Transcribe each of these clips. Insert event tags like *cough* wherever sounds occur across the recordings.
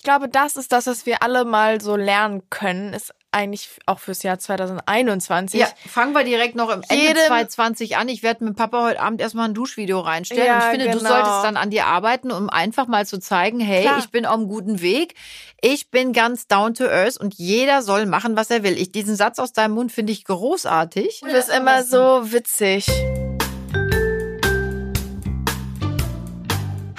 ich glaube, das ist das, was wir alle mal so lernen können, ist eigentlich auch fürs Jahr 2021. Ja, fangen wir direkt noch im Ende Jedem- 2020 an. Ich werde mit Papa heute Abend erstmal ein Duschvideo reinstellen. Ja, und ich finde, du genau. solltest dann an dir arbeiten, um einfach mal zu zeigen, hey, Klar. ich bin auf einem guten Weg. Ich bin ganz down to earth und jeder soll machen, was er will. Ich, diesen Satz aus deinem Mund finde ich großartig. Du bist immer so witzig.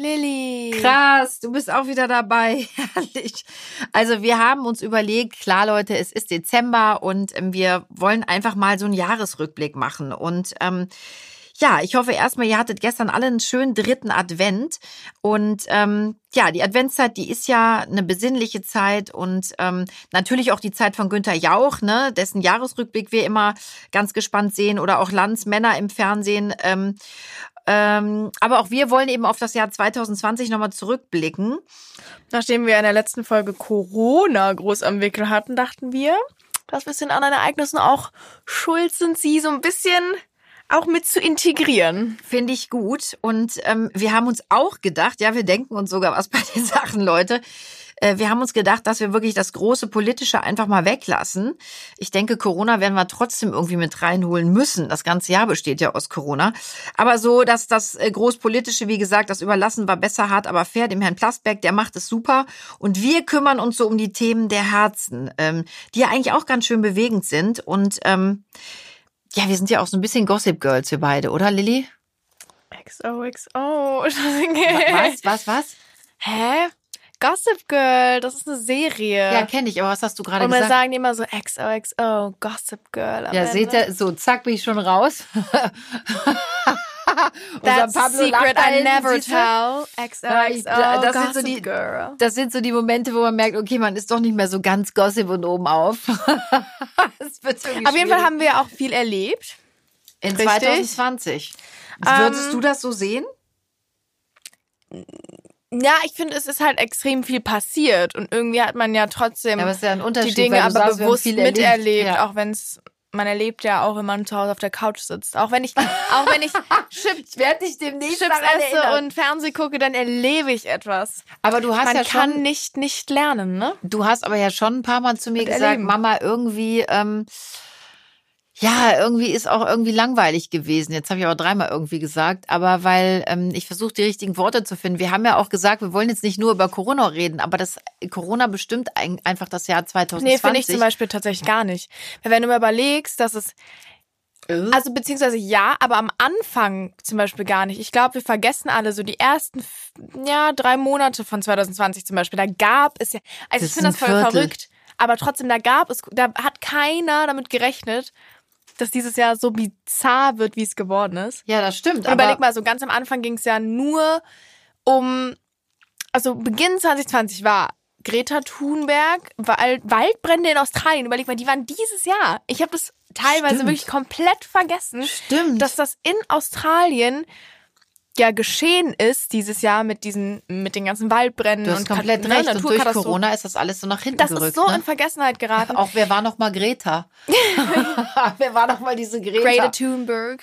Lilly. Krass, du bist auch wieder dabei. *laughs* Herrlich. Also wir haben uns überlegt, klar Leute, es ist Dezember und ähm, wir wollen einfach mal so einen Jahresrückblick machen. Und ähm, ja, ich hoffe erstmal, ihr hattet gestern alle einen schönen dritten Advent. Und ähm, ja, die Adventszeit, die ist ja eine besinnliche Zeit und ähm, natürlich auch die Zeit von Günther Jauch, ne, dessen Jahresrückblick wir immer ganz gespannt sehen oder auch Landsmänner im Fernsehen. Ähm, ähm, aber auch wir wollen eben auf das Jahr 2020 nochmal zurückblicken. Nachdem wir in der letzten Folge Corona groß am Wickel hatten, dachten wir, dass wir es in anderen Ereignissen auch schuld sind, sie so ein bisschen auch mit zu integrieren. Finde ich gut. Und ähm, wir haben uns auch gedacht, ja, wir denken uns sogar was bei den *laughs* Sachen, Leute. Äh, wir haben uns gedacht, dass wir wirklich das große Politische einfach mal weglassen. Ich denke, Corona werden wir trotzdem irgendwie mit reinholen müssen. Das ganze Jahr besteht ja aus Corona. Aber so, dass das äh, Großpolitische, wie gesagt, das überlassen war besser hart, aber fair dem Herrn Plasberg, der macht es super. Und wir kümmern uns so um die Themen der Herzen, ähm, die ja eigentlich auch ganz schön bewegend sind. Und ähm, ja, wir sind ja auch so ein bisschen Gossip Girls, wir beide, oder Lilly? XOXO. *laughs* Was, was, was? Hä? Gossip Girl, das ist eine Serie. Ja, kenne ich, aber was hast du gerade Und wir gesagt? sagen die immer so XOXO, Gossip Girl. ja, Ende. seht ihr, so, zack, bin ich schon raus. *laughs* That's Pablo secret I never tell. Ich- XOXO, das sind Gossip so die- Girl. Das sind so die Momente, wo man merkt, okay, man ist doch nicht mehr so ganz Gossip und oben auf. *laughs* Auf jeden Fall haben wir auch viel erlebt. In richtig. 2020. Ähm, Würdest du das so sehen? Ja, ich finde, es ist halt extrem viel passiert und irgendwie hat man ja trotzdem Ja, ja die Dinge aber sagst, bewusst miterlebt, Ja. auch wenn es man erlebt ja auch, wenn man zu Hause auf der Couch sitzt. Auch wenn ich, auch wenn ich *laughs* Chips, Ich werde dich demnächst Chips esse und Fernseh gucke, dann erlebe ich etwas. Aber du hast Man ja kann schon, nicht nicht lernen, ne? du hast aber ja schon ein paar Mal zu mir Und gesagt, erleben. Mama, irgendwie, ähm, ja, irgendwie ist auch irgendwie langweilig gewesen. Jetzt habe ich aber dreimal irgendwie gesagt, aber weil ähm, ich versuche die richtigen Worte zu finden. Wir haben ja auch gesagt, wir wollen jetzt nicht nur über Corona reden, aber das Corona bestimmt ein, einfach das Jahr 2020. Nee, finde ich zum Beispiel tatsächlich gar nicht. Weil wenn du mal überlegst, dass es Äh? Also beziehungsweise ja, aber am Anfang zum Beispiel gar nicht. Ich glaube, wir vergessen alle so die ersten ja drei Monate von 2020 zum Beispiel. Da gab es ja, also Das ich finde das voll Viertel. verrückt. Aber trotzdem, da gab es, da hat keiner damit gerechnet, dass dieses Jahr so bizarr wird, wie es geworden ist. ja, das stimmt. Und aber überleg mal, so ganz am Anfang ging es ja nur um, also Beginn 2020 war Greta Thunberg, Wald, Waldbrände in Australien. Überleg mal, die waren dieses Jahr. Ich habe das teilweise Stimmt. wirklich komplett vergessen, Stimmt. dass das in Australien ja geschehen ist dieses Jahr mit diesen, mit den ganzen Waldbränden du hast und komplett Kat- ne, recht. Und durch. Corona ist das alles so nach hinten Das gerückt. ist so ne? in Vergessenheit geraten. Auch wer war noch mal Greta? *laughs* *laughs* wer war noch mal diese Greta? Greta Thunberg,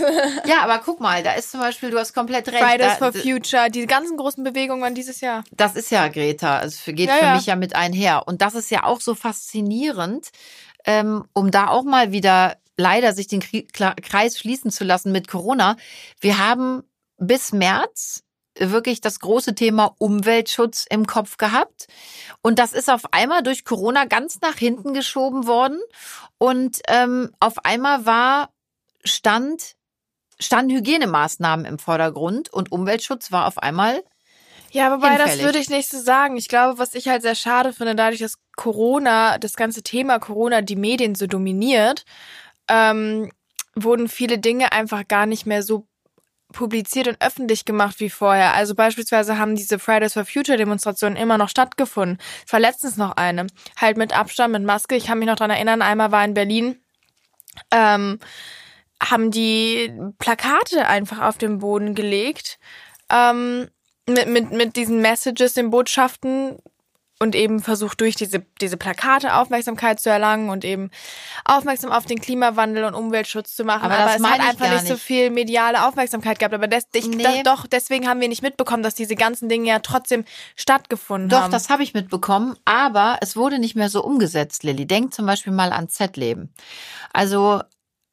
*laughs* Ja, aber guck mal, da ist zum Beispiel, du hast komplett recht. Fridays da, for Future, die ganzen großen Bewegungen waren dieses Jahr. Das ist ja Greta, es geht Ja, für ja. mich ja mit einher. Und das ist ja auch so faszinierend, ähm, um da auch mal wieder leider sich den Kreis schließen zu lassen mit Corona. Wir haben bis März wirklich das große Thema Umweltschutz im Kopf gehabt. Und das ist auf einmal durch Corona ganz nach hinten geschoben worden. Und ähm, auf einmal war Stand, standen Hygienemaßnahmen im Vordergrund und Umweltschutz war auf einmal Ja, wobei das Hinfällig. würde ich nicht so sagen. Ich glaube, was ich halt sehr schade finde, dadurch, dass Corona, das ganze Thema Corona die Medien so dominiert, ähm, wurden viele Dinge einfach gar nicht mehr so publiziert und öffentlich gemacht wie vorher. Also beispielsweise haben diese Fridays for Future Demonstrationen immer noch stattgefunden. Es war letztens noch eine. Halt mit Abstand, mit Maske. Ich kann mich noch dran erinnern, einmal war in Berlin, ähm, haben die Plakate einfach auf den Boden gelegt. Ähm, mit, mit, mit diesen Messages, den Botschaften und eben versucht durch diese, diese Plakate Aufmerksamkeit zu erlangen und eben aufmerksam auf den Klimawandel und Umweltschutz zu machen. Aber, Aber, das es hat einfach nicht so viel mediale Aufmerksamkeit gehabt. Aber das, ich, Nee. das, doch, deswegen haben wir nicht mitbekommen, dass diese ganzen Dinge ja trotzdem stattgefunden Doch, haben. das habe ich mitbekommen, aber es wurde nicht mehr so umgesetzt, Lilly. Denk zum Beispiel mal an Z-Leben. Also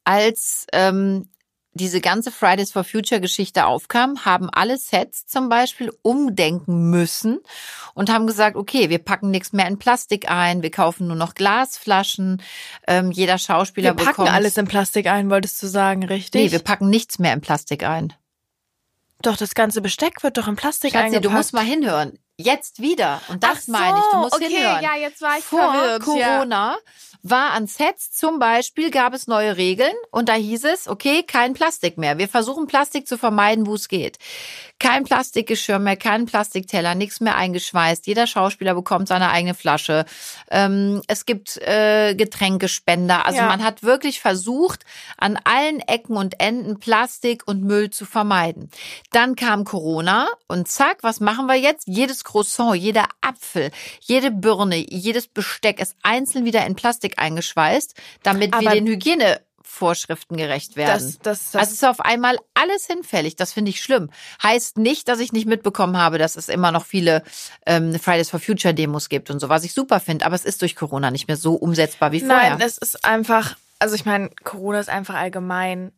als ähm, diese ganze Fridays for Future Geschichte aufkam, haben alle Sets zum Beispiel umdenken müssen und haben gesagt, okay, wir packen nichts mehr in Plastik ein, wir kaufen nur noch Glasflaschen, ähm, jeder Schauspieler wir packen bekommt... alles in Plastik ein, wolltest du sagen, richtig? Nee, wir packen nichts mehr in Plastik ein. doch, das ganze Besteck wird doch in Plastik Schatzi, eingepackt. du musst mal hinhören. Jetzt wieder. Und das so, meine ich. Du musst okay, hinhören. ja, jetzt war ich Vor verwirrt, ja. Corona war an Sets zum Beispiel, gab es neue Regeln und da hieß es, okay, kein Plastik mehr. Wir versuchen Plastik zu vermeiden, wo es geht. Kein Plastikgeschirr mehr, kein Plastikteller, nichts mehr eingeschweißt. Jeder Schauspieler bekommt seine eigene Flasche. Ähm, es gibt äh, Getränkespender. Also Ja. man hat wirklich versucht, an allen Ecken und Enden Plastik und Müll zu vermeiden. Dann kam Corona und zack, was machen wir jetzt? Jedes Croissant, jeder Apfel, jede Birne, jedes Besteck ist einzeln wieder in Plastik eingeschweißt, damit wir Aber- den Hygienevorschriften gerecht werden. Das, das, das, Also ist auf einmal alles hinfällig. Das finde ich schlimm. Heißt nicht, dass ich nicht mitbekommen habe, dass es immer noch viele ähm, Fridays for Future Demos gibt und so, was ich super finde. Aber es ist durch Corona nicht mehr so umsetzbar wie vorher. Nein, es ist einfach, also ich meine, Corona ist einfach allgemein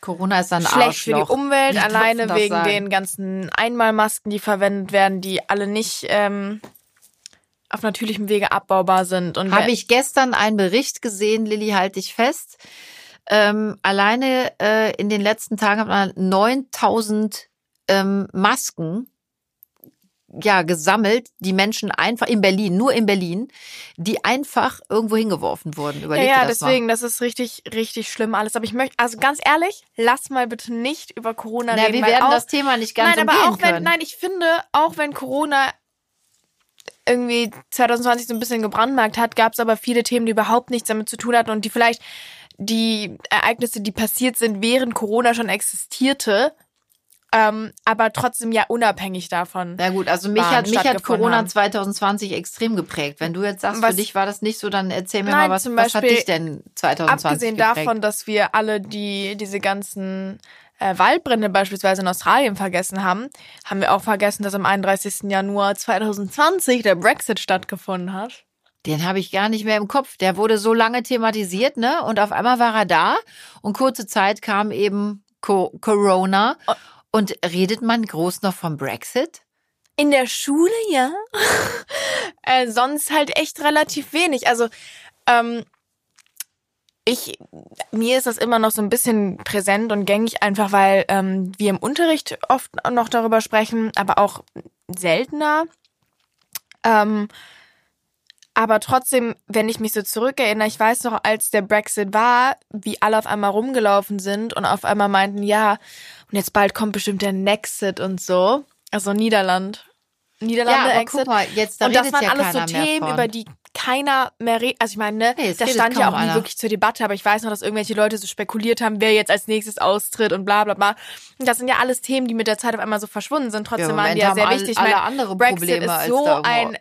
Corona ist ein schlecht für die Arschloch. Umwelt, man alleine wegen sagen? den ganzen Einmalmasken, die verwendet werden, die alle nicht ähm, auf natürlichem Wege abbaubar sind. Und Habe ich gestern einen Bericht gesehen, Lilly, halte ich fest. Ähm, alleine äh, in den letzten Tagen hat man 9000 ähm, Masken ja gesammelt, die Menschen einfach in Berlin, nur in Berlin, die einfach irgendwo hingeworfen wurden. ja, Überleg ja, dir das deswegen, das ist richtig, richtig schlimm alles. Aber ich möchte, also ganz ehrlich, lass mal bitte nicht über Corona mal. Na, reden. wir werden auch, das Thema nicht ganz nein, aber auch wenn, können. nein, ich finde, auch wenn Corona irgendwie 2020 so ein bisschen gebrandmarkt hat, gab es aber viele Themen, die überhaupt nichts damit zu tun hatten und die vielleicht die Ereignisse, die passiert sind, während Corona schon existierte, ähm, aber trotzdem ja unabhängig davon. Na gut, also mich hat, mich hat Corona haben. 2020 extrem geprägt. Wenn du jetzt sagst, Was- für dich war das nicht so, dann erzähl mir Nein, mal, was, zum was hat Beispiel dich denn 2020 Abgesehen geprägt? davon, dass wir alle die diese ganzen äh, Waldbrände beispielsweise in Australien vergessen haben, haben wir auch vergessen, dass am 31. Januar 2020 der Brexit stattgefunden hat. Den habe ich gar nicht mehr im Kopf. Der wurde so lange thematisiert, ne? Und auf einmal war er da und kurze Zeit kam eben Co Corona. Oh. Und redet man groß noch vom Brexit? In der Schule, ja. *laughs* äh, sonst halt echt relativ wenig. Also, ähm, ich, mir ist das immer noch so ein bisschen präsent und gängig, einfach weil ähm, wir im Unterricht oft noch darüber sprechen, aber auch seltener. Ähm, aber trotzdem, wenn ich mich so zurückerinnere, ich weiß noch, als der Brexit war, wie alle auf einmal rumgelaufen sind und auf einmal meinten, ja, und jetzt bald kommt bestimmt der Nexit und so. Also Niederland. Niederlande aber Exit. guck mal, jetzt da und das waren ja alles so Themen, von. über die keiner mehr redet. Also ich meine, ne, es das stand ja auch nie wirklich zur Debatte, aber ich weiß noch, dass irgendwelche Leute so spekuliert haben, wer jetzt als nächstes austritt und bla bla bla. Und das sind ja alles Themen, die mit der Zeit auf einmal so verschwunden sind. Ja, Trotzdem im waren die ja sehr all- wichtig. Ich alle meine, andere Brexit Probleme, ist so ein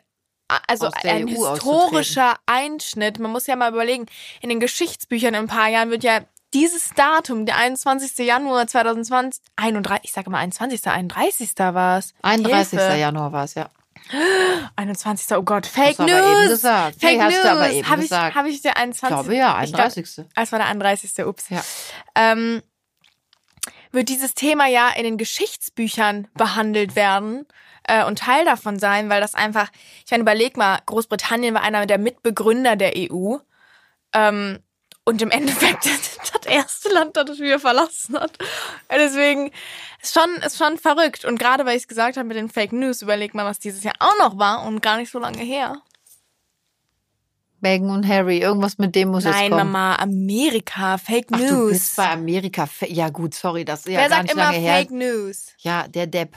also ein EU historischer Einschnitt. Man muss ja mal überlegen, in den Geschichtsbüchern in ein paar Jahren wird ja dieses Datum, der 21. Januar 2020, 31, ich sage mal 21. 31. war es. 31. Hilfe. Januar war es, ja. 21. Oh Gott, Fake Hast du aber eben News. Fake hast News. du aber eben Hab ich, gesagt. Habe ich der Ich 21. glaube ja, Ich glaub, 31. Es war der 31. Ups. Ja. Ähm, wird dieses Thema ja in den Geschichtsbüchern behandelt werden äh, und Teil davon sein, weil das einfach, ich meine, überleg mal, Großbritannien war einer der Mitbegründer der EU ähm, und im Endeffekt *laughs* das erste Land, das wir verlassen hat. Deswegen ist schon, ist schon verrückt. Und gerade weil ich es gesagt habe mit den Fake News, überleg mal, was dieses Jahr auch noch war und gar nicht so lange her. Meghan und Harry. Irgendwas mit dem muss Nein, es kommen. Mama, Amerika, Fake Ach, News. du bist bei Amerika. Ja gut, sorry, das ist ja Wer gar sagt nicht immer lange her. Fake News? Ja, der Depp.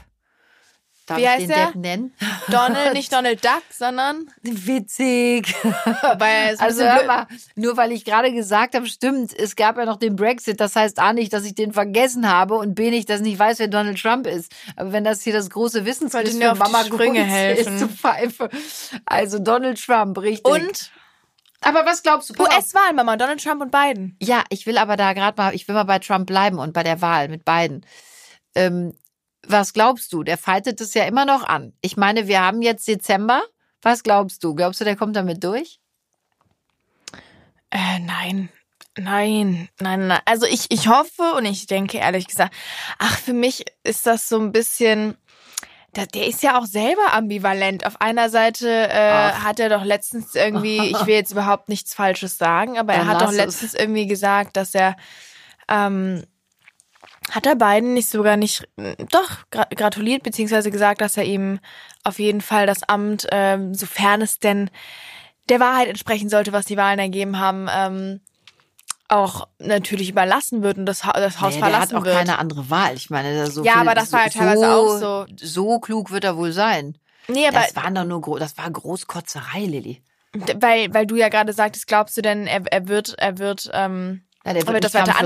Darf Wie ich heißt den der? Depp nennen? *laughs* Donald, nicht *laughs* Donald Duck, sondern Witzig. *laughs* weil Also hör mal, nur weil ich gerade gesagt habe, stimmt, es gab ja noch den Brexit, das heißt A nicht, dass ich den vergessen habe und B nicht, dass ich nicht weiß, wer Donald Trump ist. Aber wenn das hier das große dir für Mama Sprünge helfen. ist, zu pfeife. Also Donald Trump, richtig. und aber was glaubst du? US-Wahlen, Mama, Donald Trump und Biden. Ja, ich will aber da gerade mal, ich will mal bei Trump bleiben und bei der Wahl mit beiden. Ähm, was glaubst du? Der fightet es ja immer noch an. Ich meine, wir haben jetzt Dezember. Was glaubst du? Glaubst du, der kommt damit durch? Äh, nein. Nein, nein, nein. Also ich, ich hoffe und ich denke ehrlich gesagt, ach, für mich ist das so ein bisschen. Der, ist ja auch selber ambivalent. Auf einer Seite äh, hat er doch letztens irgendwie, ich will jetzt überhaupt nichts Falsches sagen, aber er Dann hat doch lass es. letztens irgendwie gesagt, dass er ähm, hat er beiden nicht sogar nicht doch gra gratuliert beziehungsweise gesagt, dass er ihm auf jeden Fall das Amt, ähm, sofern es denn der Wahrheit entsprechen sollte, was die Wahlen ergeben haben, ähm, auch natürlich überlassen wird und das, ha das Haus Nee, der hat verlassen auch wird. keine andere Wahl. Ich meine, da so Ja, viel, aber das war ja so, teilweise auch so. So klug wird er wohl sein. nee, aber Das waren doch nur, das war Großkotzerei, Lilly. weil, weil du ja gerade sagtest, glaubst du denn, er, er wird, er wird, ähm, Ja, der Aber wird das weiter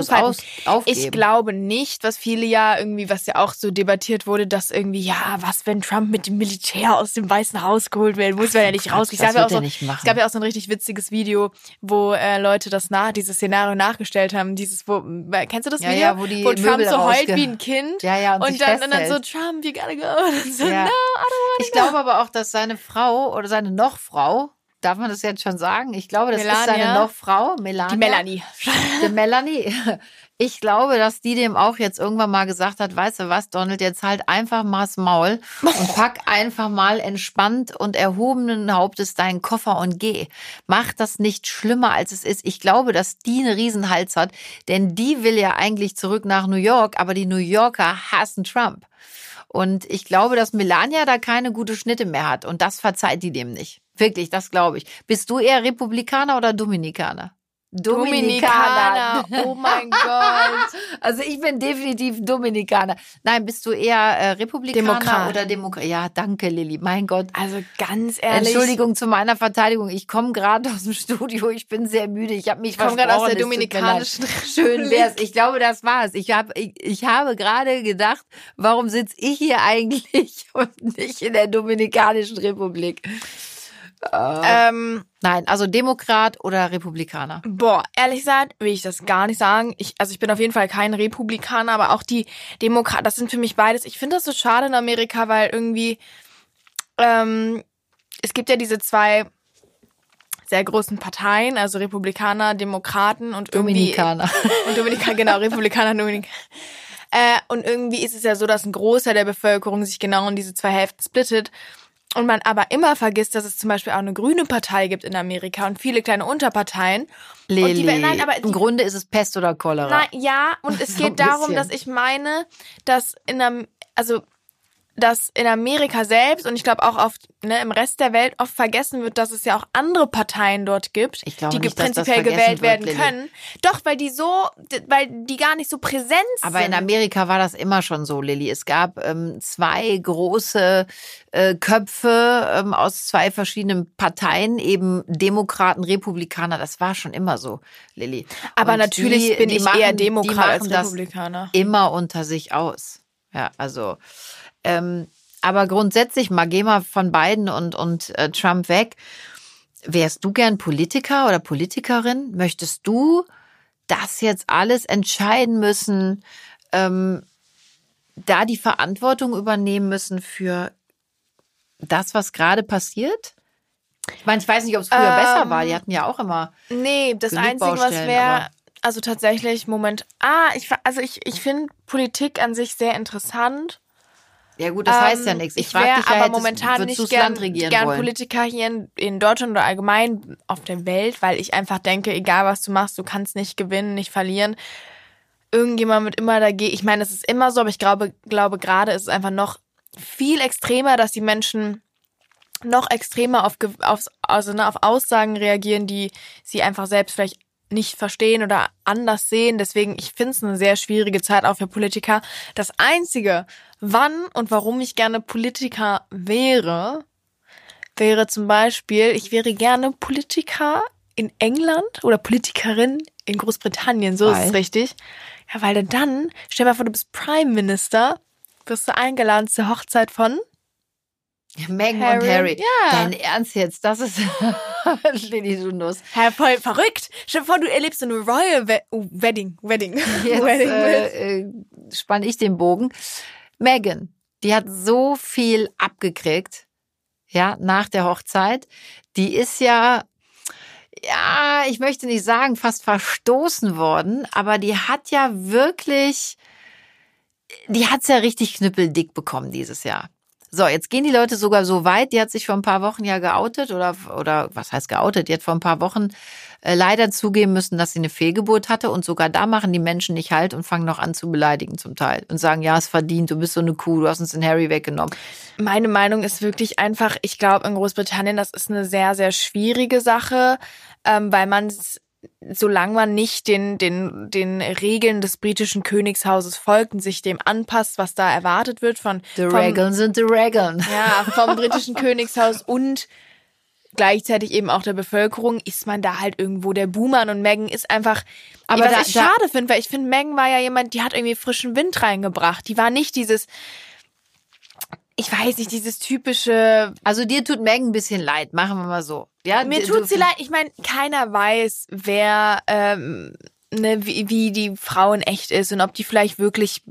aufgeben. Ich glaube nicht, was viele ja irgendwie, was ja auch so debattiert wurde, dass irgendwie, ja, was, wenn Trump mit dem Militär aus dem Weißen Haus geholt werden muss, wenn er nicht raus. das gab ja auch so. Es gab ja auch so ein richtig witziges Video, wo äh, Leute das nach, dieses Szenario nachgestellt haben. Dieses, wo, äh, kennst du das Video? ja, wo die Trump Möbel so heult wie ein Kind. Ja, ja, und Und, sich dann, und dann so. Trump, you gotta go. *laughs* Und so, Ja. no, I don't Ich glaube aber auch, dass seine Frau oder seine Nochfrau, darf man das jetzt schon sagen? Ich glaube, das ist seine Melania? Nochfrau, Melania. Die Melanie. Die Melanie. Ich glaube, dass die dem auch jetzt irgendwann mal gesagt hat, weißt du was, Donald, jetzt halt einfach mal das Maul und *laughs* pack einfach mal entspannt und erhobenen Hauptes deinen Koffer und geh. Mach das nicht schlimmer, als es ist. Ich glaube, dass die einen Riesenhals hat, denn die will ja eigentlich zurück nach New York, aber die New Yorker hassen Trump. Und ich glaube, dass Melania da keine gute Schnitte mehr hat. Und das verzeiht die dem nicht. Wirklich, das glaube ich. Bist du eher Republikaner oder Dominikaner? Dominikaner. Oh mein *laughs* Gott. Also ich bin definitiv Dominikaner. Nein, bist du eher äh, Republikaner Demokrat. oder Demokrat? Ja, danke, Lilly. Mein Gott. Also ganz ehrlich. Entschuldigung zu meiner Verteidigung. Ich komme gerade aus dem Studio. Ich bin sehr müde. Ich habe mich komm gerade aus der. Dominikanischen Schön wär's. Ich glaube, das war's. Ich habe ich, ich habe gerade gedacht, warum sitze ich hier eigentlich *laughs* und nicht in der Dominikanischen Republik? Ähm, Nein, also Demokrat oder Republikaner. Boah, ehrlich gesagt will ich das gar nicht sagen. Ich, also ich bin auf jeden Fall kein Republikaner, aber auch die Demokraten, das sind für mich beides. Ich finde das so schade in Amerika, weil irgendwie ähm, es gibt ja diese zwei sehr großen Parteien, also Republikaner, Demokraten und irgendwie Dominikaner. *laughs* und Dominikaner, genau, Republikaner, Dominikaner. Äh, und irgendwie ist es ja so, dass ein Großteil der Bevölkerung sich genau in diese zwei Hälften splittet. Und man aber immer vergisst, dass es zum Beispiel auch eine grüne Partei gibt in Amerika und viele kleine Unterparteien. Und die, nein, aber im die, Grunde ist es Pest oder Cholera. nein, ja, und es *laughs* So geht darum, dass ich meine, dass in einem, also dass in Amerika selbst und ich glaube auch auf, ne, im Rest der Welt oft vergessen wird, dass es ja auch andere Parteien dort gibt, die nicht, prinzipiell gewählt wird, werden Lilly. können. Doch, weil die so, weil die gar nicht so präsent Aber sind. in Amerika war das immer schon so, Lilly. Es gab ähm, zwei große äh, Köpfe ähm, aus zwei verschiedenen Parteien, eben Demokraten, Republikaner. Das war schon immer so, Lilly. Aber Und natürlich die- bin die ich machen- eher Demokrat als das Republikaner. Immer unter sich aus. Ja, also. Ähm, aber grundsätzlich mal geh mal von Biden und und äh, Trump weg. Wärst du gern Politiker oder Politikerin? Möchtest du das jetzt alles entscheiden müssen, ähm, da die Verantwortung übernehmen müssen für das, was gerade passiert? Ich meine, ich weiß nicht, ob es früher Ähm, besser war. Die hatten ja auch immer. Nee, das Einzige, was wäre, also tatsächlich, Moment, ah, ich, also ich, ich finde Politik an sich sehr interessant. Ja gut, das heißt ja Ähm, nichts. Ich, Ich frage wäre dich ja, aber hättest, momentan nicht gern, gern? Politiker hier in, in Deutschland oder allgemein auf der Welt, weil ich einfach denke, egal was du machst, du kannst nicht gewinnen, nicht verlieren. Irgendjemand wird immer dagegen. Ich meine, es ist immer so, aber ich glaube, glaube gerade ist es einfach noch viel extremer, dass die Menschen noch extremer auf, auf, also, ne, auf Aussagen reagieren, die sie einfach selbst vielleicht nicht verstehen oder anders sehen. Deswegen, ich finde es eine sehr schwierige Zeit auch für Politiker. Das Einzige, wann und warum ich gerne Politiker wäre, wäre zum Beispiel, ich wäre gerne Politiker in England oder Politikerin in Großbritannien, so weil? ist es richtig. Ja, weil dann, stell dir mal vor, du bist Prime Minister, wirst du eingeladen zur Hochzeit von Meghan Harry. und Harry. Ja. Dein Ernst jetzt? Das ist *laughs* Lilly Nuss. Ja, voll verrückt. Stell dir vor, du erlebst eine Royal We oh, Wedding. Wedding. Jetzt *laughs* Wedding äh, äh, spann ich den Bogen. Meghan, die hat so viel abgekriegt, ja, nach der Hochzeit. Die ist ja ja, ich möchte nicht sagen, fast verstoßen worden, aber die hat ja wirklich, die hat's ja richtig knüppeldick bekommen dieses Jahr. So, jetzt gehen die Leute sogar so weit, die hat sich vor ein paar Wochen ja geoutet oder, oder was heißt geoutet? Die hat vor ein paar Wochen äh, leider zugeben müssen, dass sie eine Fehlgeburt hatte und sogar da machen die Menschen nicht halt und fangen noch an zu beleidigen zum Teil und sagen, ja, es verdient, du bist so eine Kuh, du hast uns den Harry weggenommen. Meine Meinung ist wirklich einfach, ich glaube in Großbritannien, das ist eine sehr, sehr schwierige Sache, ähm, weil man solange man nicht den, den, den Regeln des britischen Königshauses folgt und sich dem anpasst, was da erwartet wird von. The Regeln sind die Regeln. Ja, vom britischen Königshaus und gleichzeitig eben auch der Bevölkerung, ist man da halt irgendwo der Boomer und Megan ist einfach. Aber was da, ich schade finde, weil ich finde, Megan war ja jemand, die hat irgendwie frischen Wind reingebracht. Die war nicht dieses, ich weiß nicht, dieses typische. Also dir tut Megan ein bisschen leid, machen wir mal so. Ja, mir tut sie leid. Ich meine, keiner weiß, wer, ähm, ne, wie, wie die Frau in echt ist und ob die vielleicht wirklich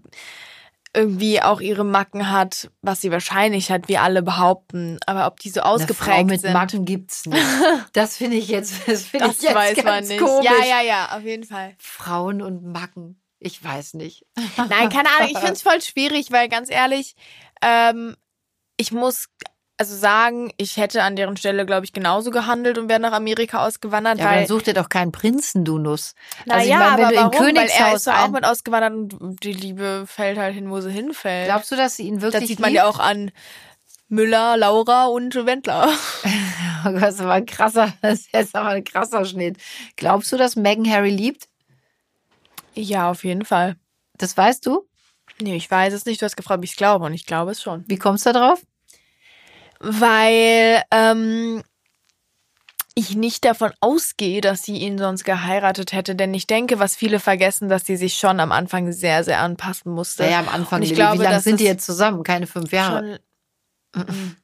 irgendwie auch ihre Macken hat, was sie wahrscheinlich hat, wie alle behaupten. Aber ob die so ausgeprägt Eine Frau mit sind. Macken gibt's nicht. *laughs* Das finde ich jetzt, das finde ich jetzt weiß ganz man nicht. Komisch. Ja, ja, ja, auf jeden Fall. Frauen und Macken. Ich weiß nicht. Nein, keine Ahnung. Ich finde es *laughs* voll schwierig, weil ganz ehrlich, ähm, ich muss also sagen, ich hätte an deren Stelle, glaube ich, genauso gehandelt und wäre nach Amerika ausgewandert. Ja, weil, dann such dir doch keinen Prinzen, du Nuss. Also naja, ich mein, aber warum? Königshaus weil er ist doch auch mit ausgewandert und die Liebe fällt halt hin, wo sie hinfällt. Glaubst du, dass sie ihn wirklich Das sieht man ja auch an Müller, Laura und Wendler. *laughs* oh Gott, das war ein krasser, *laughs* das ist aber ein krasser Schnitt. Glaubst du, dass Meghan Harry liebt? Ja, auf jeden Fall. Das weißt du? Nee, ich weiß es nicht. Du hast gefragt, ob ich es glaube und ich glaube es schon. Wie kommst du da drauf? Weil ähm, ich nicht davon ausgehe, dass sie ihn sonst geheiratet hätte, denn ich denke, was viele vergessen, dass sie sich schon am Anfang sehr, sehr anpassen musste. Ja, am Anfang. Und ich glaube, wie lange sind die jetzt zusammen? Keine fünf Jahre.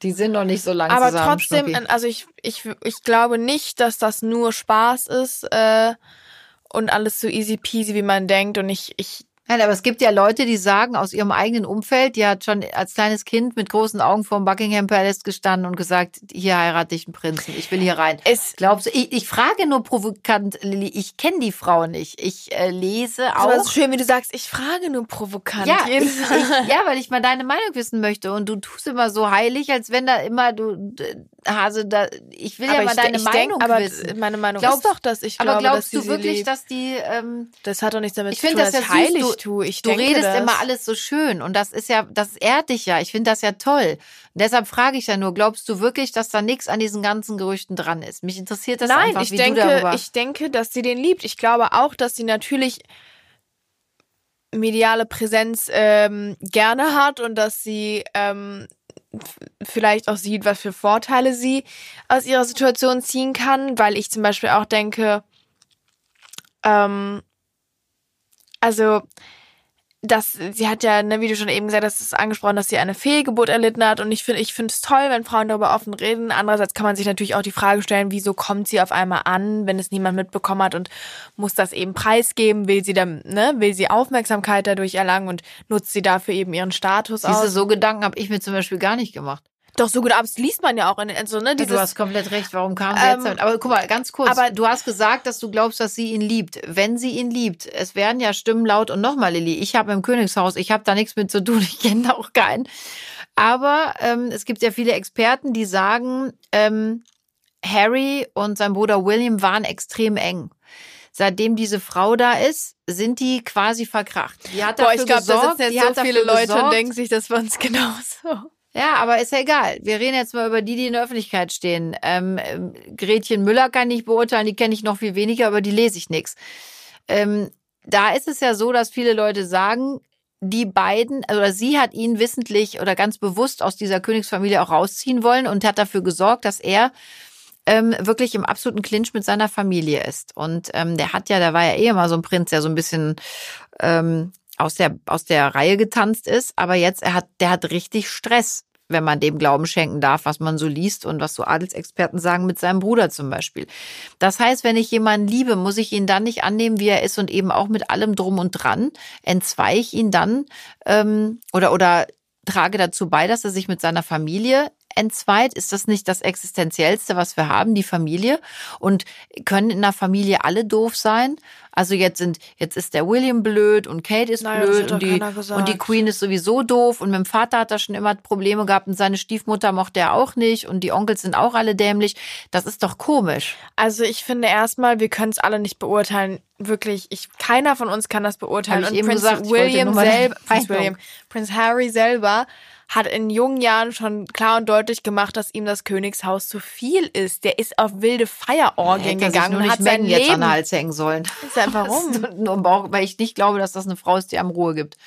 Die sind noch nicht so lange aber zusammen. Aber trotzdem, Schnuppi. also ich, ich, ich glaube nicht, dass das nur Spaß ist äh, und alles so easy peasy, wie man denkt. Und ich, ich Nein, aber es gibt ja Leute, die sagen aus ihrem eigenen Umfeld, die hat schon als kleines Kind mit großen Augen vor dem Buckingham Palace gestanden und gesagt, hier heirate ich einen Prinzen, ich will hier rein. Es Glaubst du, ich, ich frage nur provokant, Lilly, ich kenne die Frau nicht. Ich äh, lese auch. Das ist schön, wie du sagst, ich frage nur provokant. Ja, *laughs* ich, ich, ja, weil ich mal deine Meinung wissen möchte und du tust immer so heilig, als wenn da immer du Hase da ich will aber ja mal deine Meinung denk, wissen. Aber meine Meinung glaubst, ist doch, dass ich glaube, aber glaubst dass du wirklich, liebt. dass die ähm, Das hat doch nichts damit ich zu tun, das dass ja ich heilig süß, tue. Ich du redest das. immer alles so schön und das ist ja, das ehrt dich ja. Ich finde das ja toll. Und deshalb frage ich ja nur, glaubst du wirklich, dass da nichts an diesen ganzen Gerüchten dran ist? Mich interessiert das Nein, einfach, ich wie denke, du darüber... ich denke, dass sie den liebt. Ich glaube auch, dass sie natürlich mediale Präsenz ähm, gerne hat und dass sie ähm, vielleicht auch sieht, was für Vorteile sie aus ihrer Situation ziehen kann, weil ich zum Beispiel auch denke, ähm, also dass sie hat ja, ne, wie du schon eben gesagt hast, angesprochen, dass sie eine Fehlgeburt erlitten hat. Und ich finde, ich finde es toll, wenn Frauen darüber offen reden. Andererseits kann man sich natürlich auch die Frage stellen, wieso kommt sie auf einmal an, wenn es niemand mitbekommen hat und muss das eben preisgeben? Will sie dann, ne, will sie Aufmerksamkeit dadurch erlangen und nutzt sie dafür eben ihren Status Diese aus? so Gedanken habe ich mir zum Beispiel gar nicht gemacht. Doch, so gut, aber das liest man ja auch in, also, ne, dieses, Du hast komplett recht, warum kam sie Ähm, jetzt damit? Aber guck mal, ganz kurz, aber- du hast gesagt, dass du glaubst, dass sie ihn liebt. Wenn sie ihn liebt, es werden ja Stimmen laut und nochmal, Lilly, ich habe im Königshaus, ich habe da nichts mit zu tun, *laughs* ich kenne da auch keinen. Aber ähm, es gibt ja viele Experten, die sagen, ähm, Harry und sein Bruder William waren extrem eng. Seitdem diese Frau da ist, sind die quasi verkracht. Die hat Boah, dafür ich glaube, da sitzen jetzt so viele Leute und gesorgt, denken sich, das war uns *laughs* genauso. Ja, aber ist ja egal. Wir reden jetzt mal über die, die in der Öffentlichkeit stehen. Ähm, ähm, Gretchen Müller kann ich beurteilen, die kenne ich noch viel weniger, aber die lese ich nix. Ähm, da ist es ja so, dass viele Leute sagen, die beiden, oder sie hat ihn wissentlich oder ganz bewusst aus dieser Königsfamilie auch rausziehen wollen und hat dafür gesorgt, dass er ähm, wirklich im absoluten Clinch mit seiner Familie ist. Und ähm, der hat ja, der war ja eh immer so ein Prinz, der so ein bisschen ähm, aus der aus der Reihe getanzt ist, aber jetzt er hat der hat richtig Stress, wenn man dem Glauben schenken darf, was man so liest und was so Adelsexperten sagen mit seinem Bruder zum Beispiel. Das heißt, wenn ich jemanden liebe, muss ich ihn dann nicht annehmen, wie er ist und eben auch mit allem drum und dran. Entzweie ich ihn dann ähm, oder oder trage dazu bei, dass er sich mit seiner Familie entzweit? Ist das nicht das Existenziellste, was wir haben, die Familie? Und können in der Familie alle doof sein? Also jetzt sind, jetzt ist der William blöd und Kate ist Nein, blöd und die, und die Queen ist sowieso doof und mit dem Vater hat er schon immer Probleme gehabt und seine Stiefmutter mochte er auch nicht und die Onkels sind auch alle dämlich. Das ist doch komisch. Also ich finde erstmal, wir können es alle nicht beurteilen. Wirklich, ich, keiner von uns kann das beurteilen. Ich Und eben Prince gesagt, William selber, Meinung. William, Prince Harry selber hat in jungen Jahren schon klar und deutlich gemacht, dass ihm das Königshaus zu viel ist. Der ist auf wilde Feierorgien er gegangen nur und nicht hat sein Meghan jetzt an Leben. den Hals hängen sollen. Sag, Warum? *laughs* Nur im Bauch, weil ich nicht glaube, dass das eine Frau ist, die am Ruhe gibt.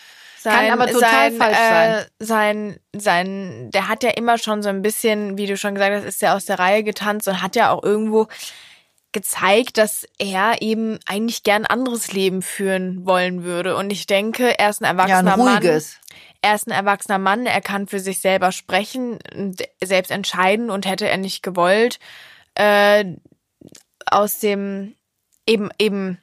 Sein, aber total sein, falsch äh, sein, sein, der hat ja immer schon so ein bisschen, wie du schon gesagt hast, ist der aus der Reihe getanzt und hat ja auch irgendwo gezeigt, dass er eben eigentlich gern ein anderes Leben führen wollen würde. Und ich denke, er ist ein Ja, ein erwachsener Mann. ruhiges. Er ist ein erwachsener Mann, er kann für sich selber sprechen und selbst entscheiden und hätte er nicht gewollt, äh, aus dem eben eben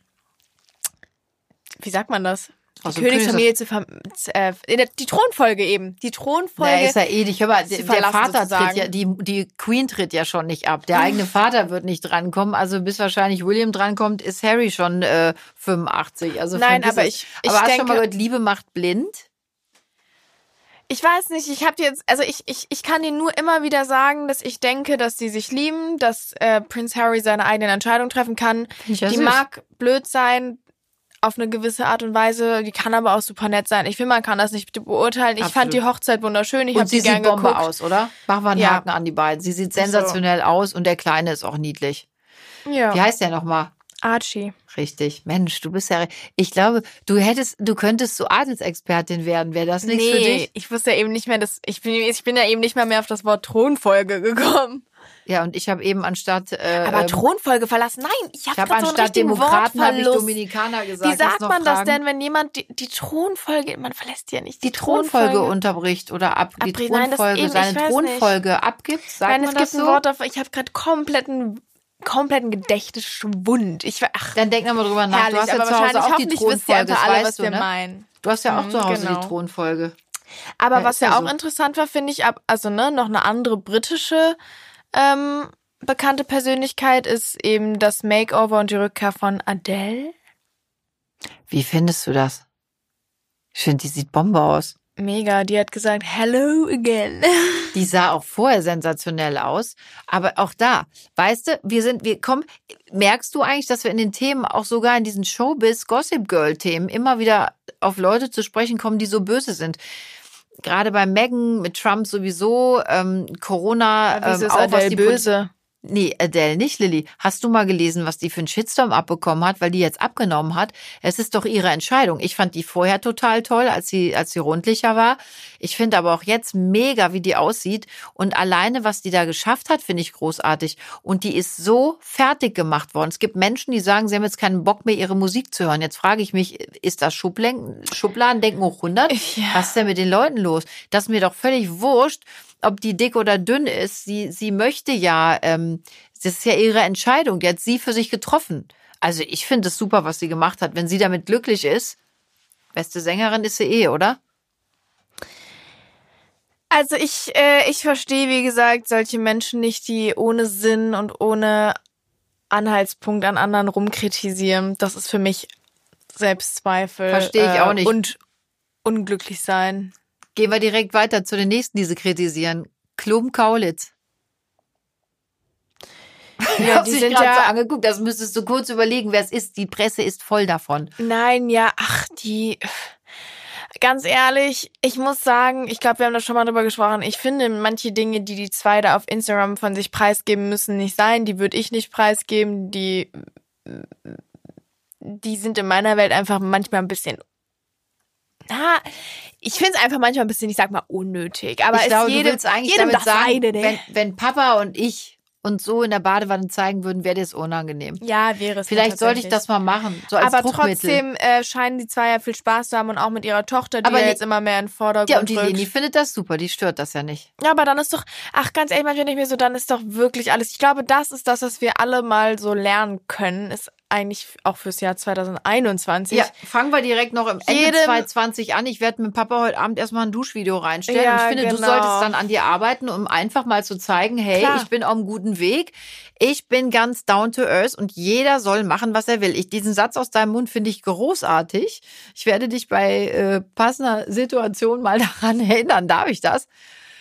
wie sagt man das? Aus Die Königsfamilie zu ver äh, in der- die Thronfolge eben. Die Thronfolge. Der ist ja eh nicht, hör mal, der, Vater tritt ja, die, die Queen tritt ja schon nicht ab. Der eigene Vater wird nicht drankommen. Also bis wahrscheinlich William drankommt, ist Harry schon äh, 85. Also Nein, aber ich- ich aber hast du schon denke- mal gehört, Liebe macht blind? Ich weiß nicht, ich habe jetzt, also ich, ich, ich kann dir nur immer wieder sagen, dass ich denke, dass sie sich lieben, dass äh, Prince Harry seine eigenen Entscheidungen treffen kann. ich die mag blöd sein auf eine gewisse Art und Weise, die kann aber auch super nett sein. Ich finde, man kann das nicht beurteilen. Ich Absolut. fand die Hochzeit wunderschön, ich habe sie gern sieht Bombe geguckt. aus, oder? Machen wir einen Ja. Haken an die beiden. Sie sieht sensationell aus und der Kleine ist auch niedlich. Wie Ja, heißt der nochmal? Archie. Richtig. Mensch, du bist ja. Ich glaube, du hättest, du könntest so Adelsexpertin werden. Wäre das nichts für dich? ich wusste ja eben nicht mehr, dass ich bin, ich bin ja eben nicht mal mehr auf das Wort Thronfolge gekommen. Ja, und ich habe eben anstatt. Äh, Aber ähm, Thronfolge verlassen, nein, ich habe habe gerade so einen richtigen Demokraten habe ich. Dominikaner gesagt. Wie sagt man das denn, wenn jemand die, die Thronfolge, man verlässt ja nicht Die Thronfolge unterbricht oder ab, die Abbricht. Nein, das Thronfolge, ich seine Thronfolge abgibt, sagt Nein, man es das gibt so? ein Wort dafür. Ich habe gerade kompletten, kompletten Gedächtnisschwund. Ich ach, Dann denk nochmal drüber nach. herrlich, du hast ja zu Hause auch die Thronfolge, das alle, weißt was du, ne? Du hast ja auch Mhm, zu Hause genau. die Thronfolge. Aber Ja, was ja ja auch so. interessant war, finde ich, ab, also ne, noch eine andere britische ähm, bekannte Persönlichkeit ist eben das Makeover und die Rückkehr von Adele. Wie findest du das? Ich finde, die sieht Bombe aus. Mega, die hat gesagt, hello again. *laughs* Die sah auch vorher sensationell aus. Aber auch da, weißt du, wir sind, wir kommen, merkst du eigentlich, dass wir in den Themen, auch sogar in diesen Showbiz, Gossip Girl Themen, immer wieder auf Leute zu sprechen kommen, die so böse sind? Gerade bei Meghan, mit Trump sowieso, ähm, Corona, ähm, auch was die böse? Nee, Adele nicht, Lilly. Hast du mal gelesen, was die für einen Shitstorm abbekommen hat, weil die jetzt abgenommen hat? Es ist doch ihre Entscheidung. Ich fand die vorher total toll, als sie, als sie rundlicher war. Ich finde aber auch jetzt mega, wie die aussieht. Und alleine, was die da geschafft hat, finde ich großartig. Und die ist so fertig gemacht worden. Es gibt Menschen, die sagen, sie haben jetzt keinen Bock mehr, ihre Musik zu hören. Jetzt frage ich mich, ist das Schublen Schubladendenken hoch 100? Ja. Was ist denn mit den Leuten los? Das ist mir doch völlig wurscht, ob die dick oder dünn ist. Sie, sie möchte ja, ähm, das ist ja ihre Entscheidung. Die hat sie für sich getroffen. Also ich finde es super, was sie gemacht hat. Wenn sie damit glücklich ist, beste Sängerin ist sie eh, oder? Also ich, äh, ich verstehe, wie gesagt, solche Menschen nicht, die ohne Sinn und ohne Anhaltspunkt an anderen rumkritisieren. Das ist für mich Selbstzweifel. Verstehe ich äh, auch nicht. Und unglücklich sein. Gehen wir direkt weiter zu den nächsten, die sie kritisieren. Klum Kaulitz. *laughs* Ja, die sind gerade so ja, angeguckt, das müsstest du kurz überlegen, wer es ist. Die Presse ist voll davon. nein, ja, ach, die, ganz ehrlich, ich muss sagen, ich glaube, wir haben da schon mal drüber gesprochen. Ich finde, manche Dinge, die die zwei da auf Instagram von sich preisgeben, müssen nicht sein. Die würde ich nicht preisgeben. Die, die sind in meiner Welt einfach manchmal ein bisschen. Na, ich finde es einfach manchmal ein bisschen, ich sag mal, unnötig. Aber ich es glaube, jedem, du willst eigentlich damit sagen, seine, ne? wenn, wenn Papa und ich uns so in der Badewanne zeigen würden, wäre das unangenehm. ja, wäre es. Vielleicht sollte ich das mal machen, so als Aber trotzdem äh, scheinen die zwei ja viel Spaß zu haben und auch mit ihrer Tochter, die Aber ja jetzt immer mehr in den Vordergrund ja, und die rückt. Leni findet das super, die stört das ja nicht. Ja, aber dann ist doch, ach ganz ehrlich, manchmal denke ich mir so, dann ist doch wirklich alles. Ich glaube, das ist das, was wir alle mal so lernen können, ist eigentlich auch fürs Jahr 2021. Ja, fangen wir direkt noch im Ende Jedem- 2020 an. Ich werde mit Papa heute Abend erstmal ein Duschvideo reinstellen. Ja, und ich finde, du genau. solltest dann an dir arbeiten, um einfach mal zu zeigen, hey, Klar. ich bin auf einem guten Weg. Ich bin ganz down to earth und jeder soll machen, was er will. Ich, diesen Satz aus deinem Mund finde ich großartig. Ich werde dich bei äh, passender Situation mal *laughs* daran erinnern. Darf ich das?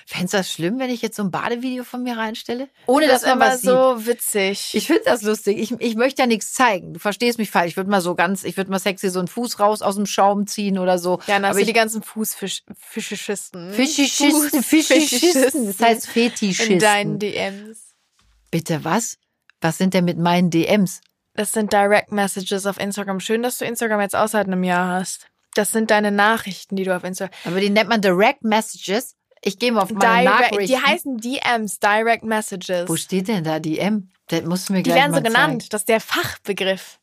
Fändest du das schlimm, wenn ich jetzt so ein Badevideo von mir reinstelle? Ohne das dass man immer was sieht. so witzig. Ich finde das lustig. Ich, ich möchte ja nichts zeigen. Du verstehst mich falsch. Ich würde mal so ganz, ich würde mal sexy so einen Fuß raus aus dem Schaum ziehen oder so. ja, dann aber ich, die ganzen Fußfischisten. Fetischisten, Fetischisten, das heißt Fetischisten. in deinen DMs. Bitte was? Was sind denn mit meinen DMs? Das sind Direct Messages auf Instagram. Schön, dass du Instagram jetzt seit einem Jahr hast. Das sind deine Nachrichten, die du auf Instagram. Aber die nennt man Direct Messages. Ich gehe mal auf meine Direct, Nachrichten. die heißen DMs, Direct Messages. Wo steht denn da DM? Das musst du mir Die gleich werden so genannt. Das ist der Fachbegriff.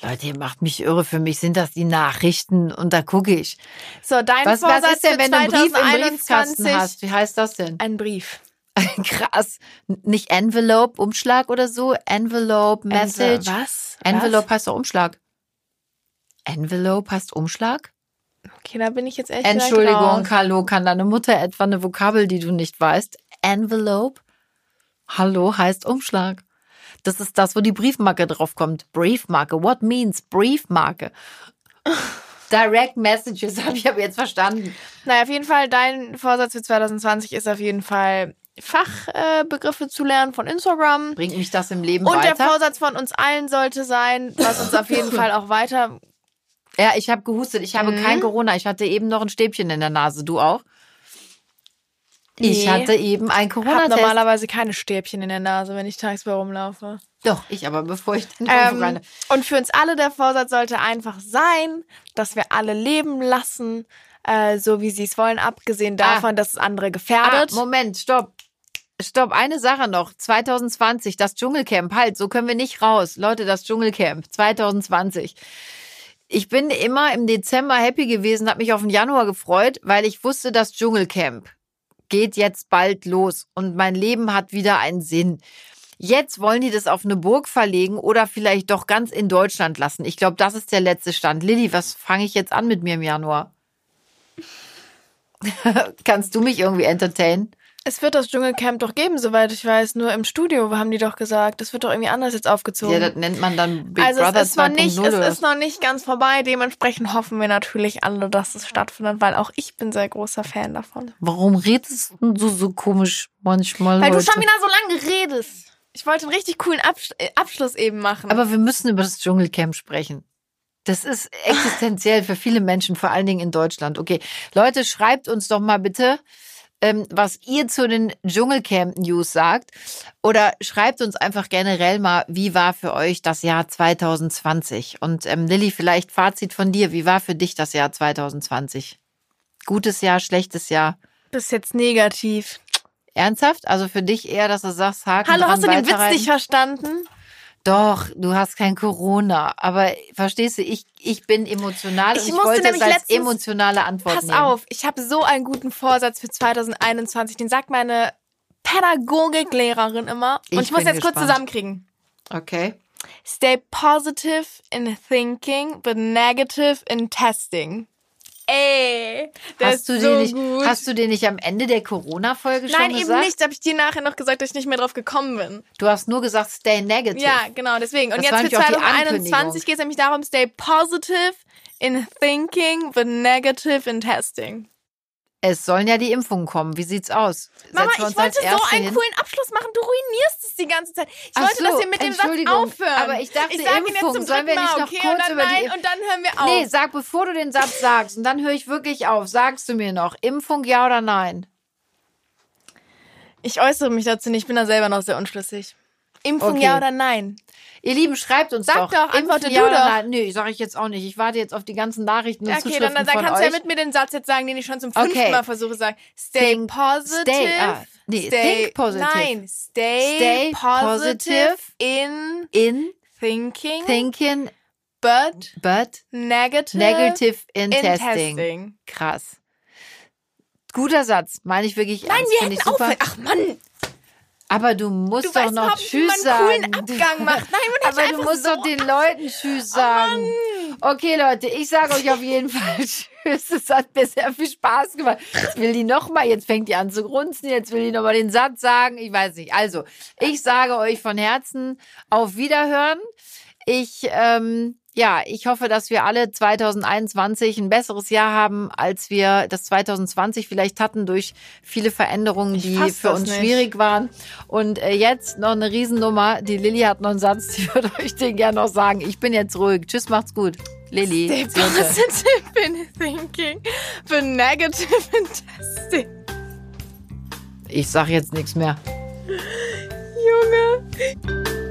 Zeigen. Leute, ihr macht mich irre. Für mich sind das die Nachrichten und da gucke ich. So, dein Was, Vorsatz was ist denn, wenn du einen Brief im Briefkasten 2021? hast? Wie heißt das denn? Ein Brief. *laughs* Krass. Nicht Envelope, Umschlag oder so? Envelope, Message. Was? Envelope heißt doch Umschlag. Envelope heißt Umschlag? Okay, da bin ich jetzt echt Entschuldigung, hallo, kann deine Mutter etwa eine Vokabel, die du nicht weißt? Envelope? Hallo heißt Umschlag. Das ist das, wo die Briefmarke draufkommt. Briefmarke. What means Briefmarke? Direct Messages *laughs* habe ich aber jetzt verstanden. Naja, auf jeden Fall, dein Vorsatz für 2020 ist auf jeden Fall Fachbegriffe äh, zu lernen von Instagram. Bringt mich das im Leben Und der weiter? Vorsatz von uns allen sollte sein, was uns auf jeden *laughs* Fall auch weiter. Ja, ich habe gehustet. Ich habe Mhm. kein Corona. Ich hatte eben noch ein Stäbchen in der Nase. Du auch? Ich Nee. hatte eben ein Ich habe Corona-Test. normalerweise keine Stäbchen in der Nase, wenn ich tagsüber rumlaufe. Doch, ich aber, bevor ich den irgendwo Ähm, und für uns alle der Vorsatz sollte einfach sein, dass wir alle leben lassen, äh, so wie sie es wollen, abgesehen davon, dass es andere Ah, gefährdet. Moment, stopp. Stopp, eine Sache noch. 2020, das Dschungelcamp. Halt, so können wir nicht raus. Leute, das Dschungelcamp 2020. Ich bin immer im Dezember happy gewesen, habe mich auf den Januar gefreut, weil ich wusste, das Dschungelcamp geht jetzt bald los und mein Leben hat wieder einen Sinn. Jetzt wollen die das auf eine Burg verlegen oder vielleicht doch ganz in Deutschland lassen. Ich glaube, das ist der letzte Stand. Lilly, was fange ich jetzt an mit mir im Januar? *laughs* Kannst du mich irgendwie entertainen? Es wird das Dschungelcamp doch geben, soweit ich weiß. Nur im Studio haben die doch gesagt. Das wird doch irgendwie anders jetzt aufgezogen. Ja, das nennt man dann Big also Brother es ist, noch nicht, 2.0 es ist noch nicht ganz vorbei. Dementsprechend hoffen wir natürlich alle, dass es stattfindet, weil auch ich bin sehr großer Fan davon. Warum redest du so komisch manchmal Weil heute? du schon wieder so lange redest. Ich wollte einen richtig coolen Abs äh, Abschluss eben machen. Aber wir müssen über das Dschungelcamp sprechen. Das ist existenziell für viele Menschen, vor allen Dingen in Deutschland. Okay, Leute, schreibt uns doch mal bitte, ähm, was ihr zu den Dschungelcamp-News sagt. Oder schreibt uns einfach generell mal, wie war für euch das Jahr 2020? Und ähm, Lilly, vielleicht Fazit von dir. Wie war für dich das Jahr 2020? Gutes Jahr, schlechtes Jahr? Bis jetzt negativ. Ernsthaft? Also für dich eher, dass du sagst, Haken Hallo, dran, hast du den Witz nicht verstanden? Doch, du hast kein Corona. Aber verstehst du, ich, ich bin emotional Ich und ich wollte nämlich als letztens- emotionale Antwort Pass nehmen. auf, ich habe so einen guten Vorsatz für 2021. Den sagt meine Pädagogiklehrerin immer. Und Ich ich, muss jetzt kurz gespannt. zusammenkriegen. Okay. Stay positive in thinking, but negative in testing. Ey, Hast du, so den nicht, hast du den nicht am Ende der Corona-Folge schon Nein, eben gesagt? nicht. Da habe ich dir nachher noch gesagt, dass ich nicht mehr drauf gekommen bin. Du hast nur gesagt, stay negative. Ja, genau, deswegen. Und Das jetzt für nämlich auch die 2021 Ankündigung. geht es nämlich darum, stay positive in thinking, but negative in testing. Es sollen ja die Impfungen kommen. Wie sieht's aus? Mama, ich wollte so einen hin? coolen Abschluss machen. Du ruinierst es die ganze Zeit. Ich Ach wollte, so, dass wir mit dem Satz aufhören. aber ich dachte, ich sage Impfung. jetzt zum Sollen wir nicht Mal, noch okay? kurz und dann über die nein, Impf- und dann hören wir auf. Nee, sag, bevor du den Satz sagst, und dann höre ich wirklich auf. Sagst du mir noch, Impfung ja oder nein? Ich äußere mich dazu nicht. Ich bin da selber noch sehr unschlüssig. Impfung Okay. ja oder nein? Ihr Lieben, schreibt uns Sag doch. doch, antworte du oder doch. Nein? Nö, sag ich jetzt auch nicht. Ich warte jetzt auf die ganzen Nachrichten und okay, dann, Zuschriften dann, dann von kannst du ja mit mir den Satz jetzt sagen, den ich schon zum fünften Okay. Mal versuche zu sagen. Stay Think- positive. stay- ah, nee, think positive. Nein, stay, Stay positive, positive in in thinking, thinking, but but negative, negative in, in testing. testing. Krass. Guter Satz, meine ich wirklich Nein, ernst. wir hätten super. aufhören. Ach Mann, Aber du musst du doch noch wie Tschüss man einen sagen. coolen Abgang macht. Nein, man *laughs* Aber du musst so Oh doch den *laughs* Leuten Tschüss sagen. Okay, Leute, ich sage euch auf jeden Fall *laughs* Tschüss. Es hat mir sehr viel Spaß gemacht. Jetzt will die nochmal, jetzt fängt die an zu grunzen, jetzt will die nochmal den Satz sagen. Ich weiß nicht. Also, ich sage euch von Herzen auf Wiederhören. Ich, ähm, ja, ich hoffe, dass wir alle 2021 ein besseres Jahr haben, als wir das 2020 vielleicht hatten durch viele Veränderungen, die für uns nicht. schwierig waren. Und äh, jetzt noch eine Riesennummer. Die Lilly hat noch einen Satz, *laughs* die würde euch den gerne noch sagen. Ich bin jetzt ruhig. Tschüss, macht's gut. Lilly. Stay positive in thinking, but negative in testing. Ich sag jetzt nichts mehr. Junge.